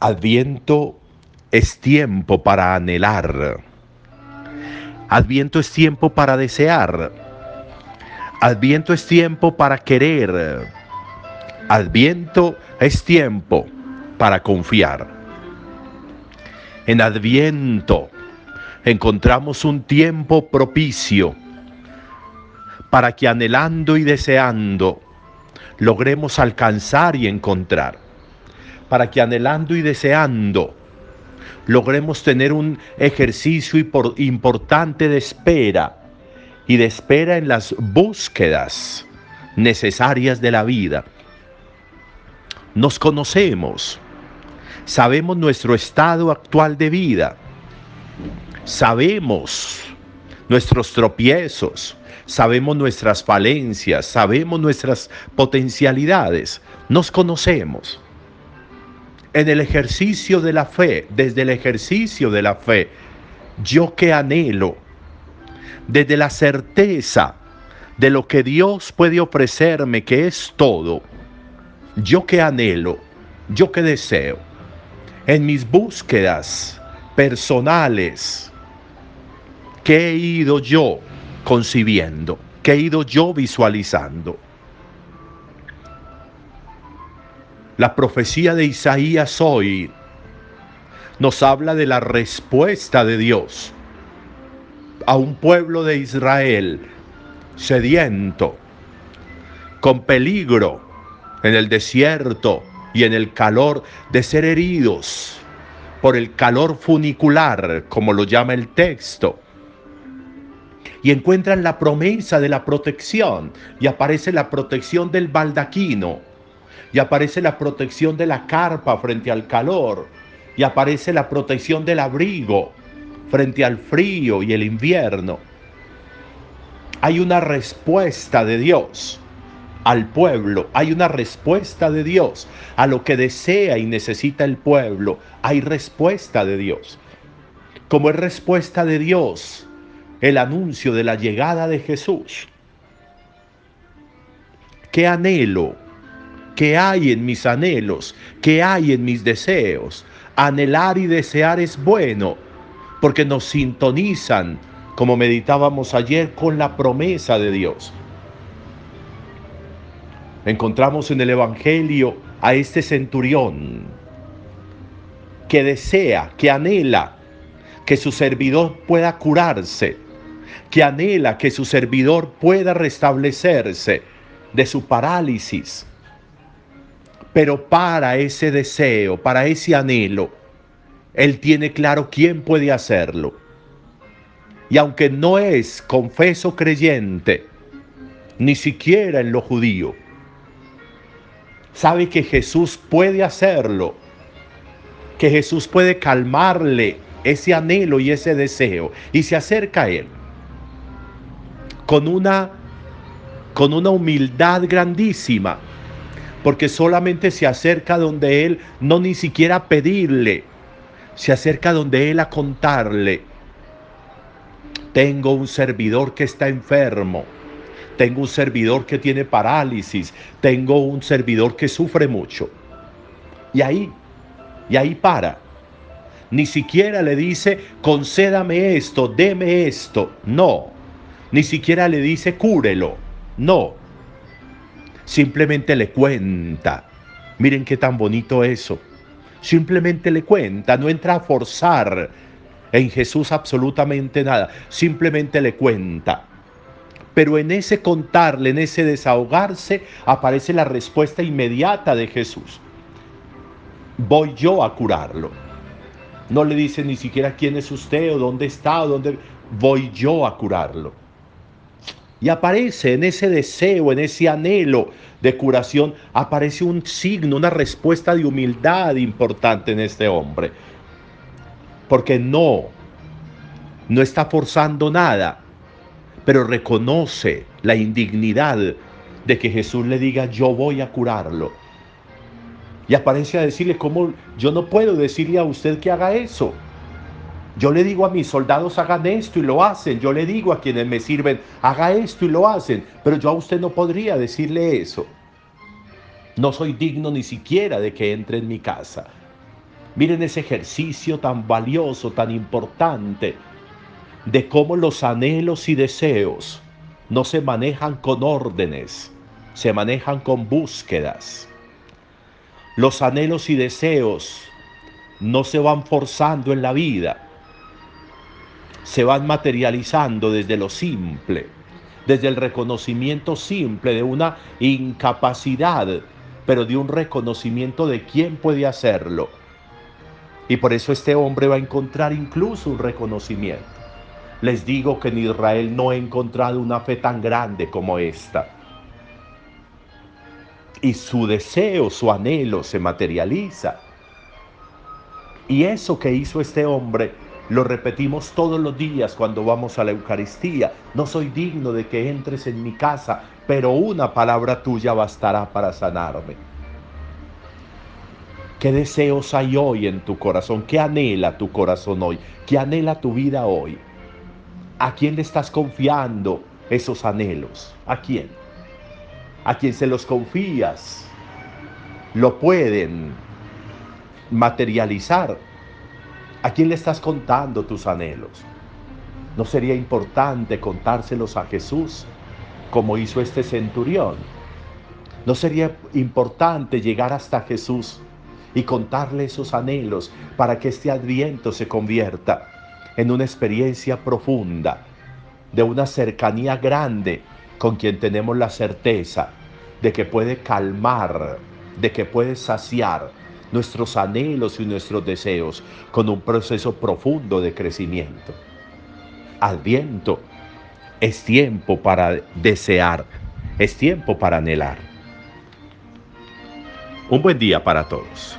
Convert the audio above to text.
Adviento es tiempo para anhelar. Adviento es tiempo para desear. Adviento es tiempo para querer. Adviento es tiempo para confiar. En Adviento encontramos un tiempo propicio para que anhelando y deseando logremos alcanzar y encontrar para que anhelando y deseando logremos tener un ejercicio importante de espera y de espera en las búsquedas necesarias de la vida. Nos conocemos, sabemos nuestro estado actual de vida, sabemos nuestros tropiezos, sabemos nuestras falencias, sabemos nuestras potencialidades, nos conocemos en el ejercicio de la fe, desde el ejercicio de la fe, yo que anhelo, desde la certeza de lo que Dios puede ofrecerme, que es todo, yo que anhelo, yo que deseo, en mis búsquedas personales, que he ido yo concibiendo, que he ido yo visualizando. La profecía de Isaías hoy nos habla de la respuesta de Dios a un pueblo de Israel sediento, con peligro en el desierto y en el calor de ser heridos por el calor funicular, como lo llama el texto. Y encuentran la promesa de la protección y aparece la protección del baldaquino y aparece la protección de la carpa frente al calor, y aparece la protección del abrigo frente al frío y el invierno. Hay una respuesta de Dios al pueblo, hay una respuesta de Dios a lo que desea y necesita el pueblo, hay respuesta de Dios. Como es respuesta de Dios el anuncio de la llegada de Jesús. ¿Qué anhelo? ¿Qué hay en mis anhelos? ¿Qué hay en mis deseos? Anhelar y desear es bueno porque nos sintonizan, como meditábamos ayer, con la promesa de Dios. Encontramos en el Evangelio a este centurión que desea, que anhela que su servidor pueda curarse, que anhela que su servidor pueda restablecerse de su parálisis, pero para ese deseo, para ese anhelo, Él tiene claro quién puede hacerlo. Y aunque no es confeso creyente, ni siquiera en lo judío, sabe que Jesús puede hacerlo, que Jesús puede calmarle ese anhelo y ese deseo y se acerca a él con una con una humildad grandísima porque solamente se acerca donde Él, no ni siquiera pedirle, se acerca donde Él a contarle, tengo un servidor que está enfermo, tengo un servidor que tiene parálisis, tengo un servidor que sufre mucho. Y ahí, y ahí para. Ni siquiera le dice, concédame esto, deme esto. No. Ni siquiera le dice, cúrelo. No simplemente le cuenta. Miren qué tan bonito eso. Simplemente le cuenta, no entra a forzar en Jesús absolutamente nada, simplemente le cuenta. Pero en ese contarle, en ese desahogarse, aparece la respuesta inmediata de Jesús. Voy yo a curarlo. No le dice ni siquiera quién es usted o dónde está o dónde. Voy yo a curarlo. Y aparece en ese deseo, en ese anhelo de curación, aparece un signo, una respuesta de humildad importante en este hombre. Porque no, no está forzando nada, pero reconoce la indignidad de que Jesús le diga, yo voy a curarlo. Y aparece a decirle, ¿cómo yo no puedo decirle a usted que haga eso? Yo le digo a mis soldados hagan esto y lo hacen. Yo le digo a quienes me sirven haga esto y lo hacen. Pero yo a usted no podría decirle eso. No soy digno ni siquiera de que entre en mi casa. Miren ese ejercicio tan valioso, tan importante, de cómo los anhelos y deseos no se manejan con órdenes, se manejan con búsquedas. Los anhelos y deseos no se van forzando en la vida, se van materializando desde lo simple, desde el reconocimiento simple de una incapacidad, pero de un reconocimiento de quién puede hacerlo. Y por eso este hombre va a encontrar incluso un reconocimiento. Les digo que en Israel no he encontrado una fe tan grande como esta y su deseo, su anhelo se materializa. Y eso que hizo este hombre lo repetimos todos los días cuando vamos a la Eucaristía. No soy digno de que entres en mi casa, pero una palabra tuya bastará para sanarme. ¿Qué deseos hay hoy en tu corazón? ¿Qué anhela tu corazón hoy? ¿Qué anhela tu vida hoy? ¿A quién le estás confiando esos anhelos? ¿A quién? a quien se los confías lo pueden materializar. ¿A quién le estás contando tus anhelos? ¿No sería importante contárselos a Jesús como hizo este centurión? ¿No sería importante llegar hasta Jesús y contarle esos anhelos para que este adviento se convierta en una experiencia profunda, de una cercanía grande con quien tenemos la certeza de que puede calmar, de que puede saciar nuestros anhelos y nuestros deseos con un proceso profundo de crecimiento. Adviento es tiempo para desear, es tiempo para anhelar. Un buen día para todos.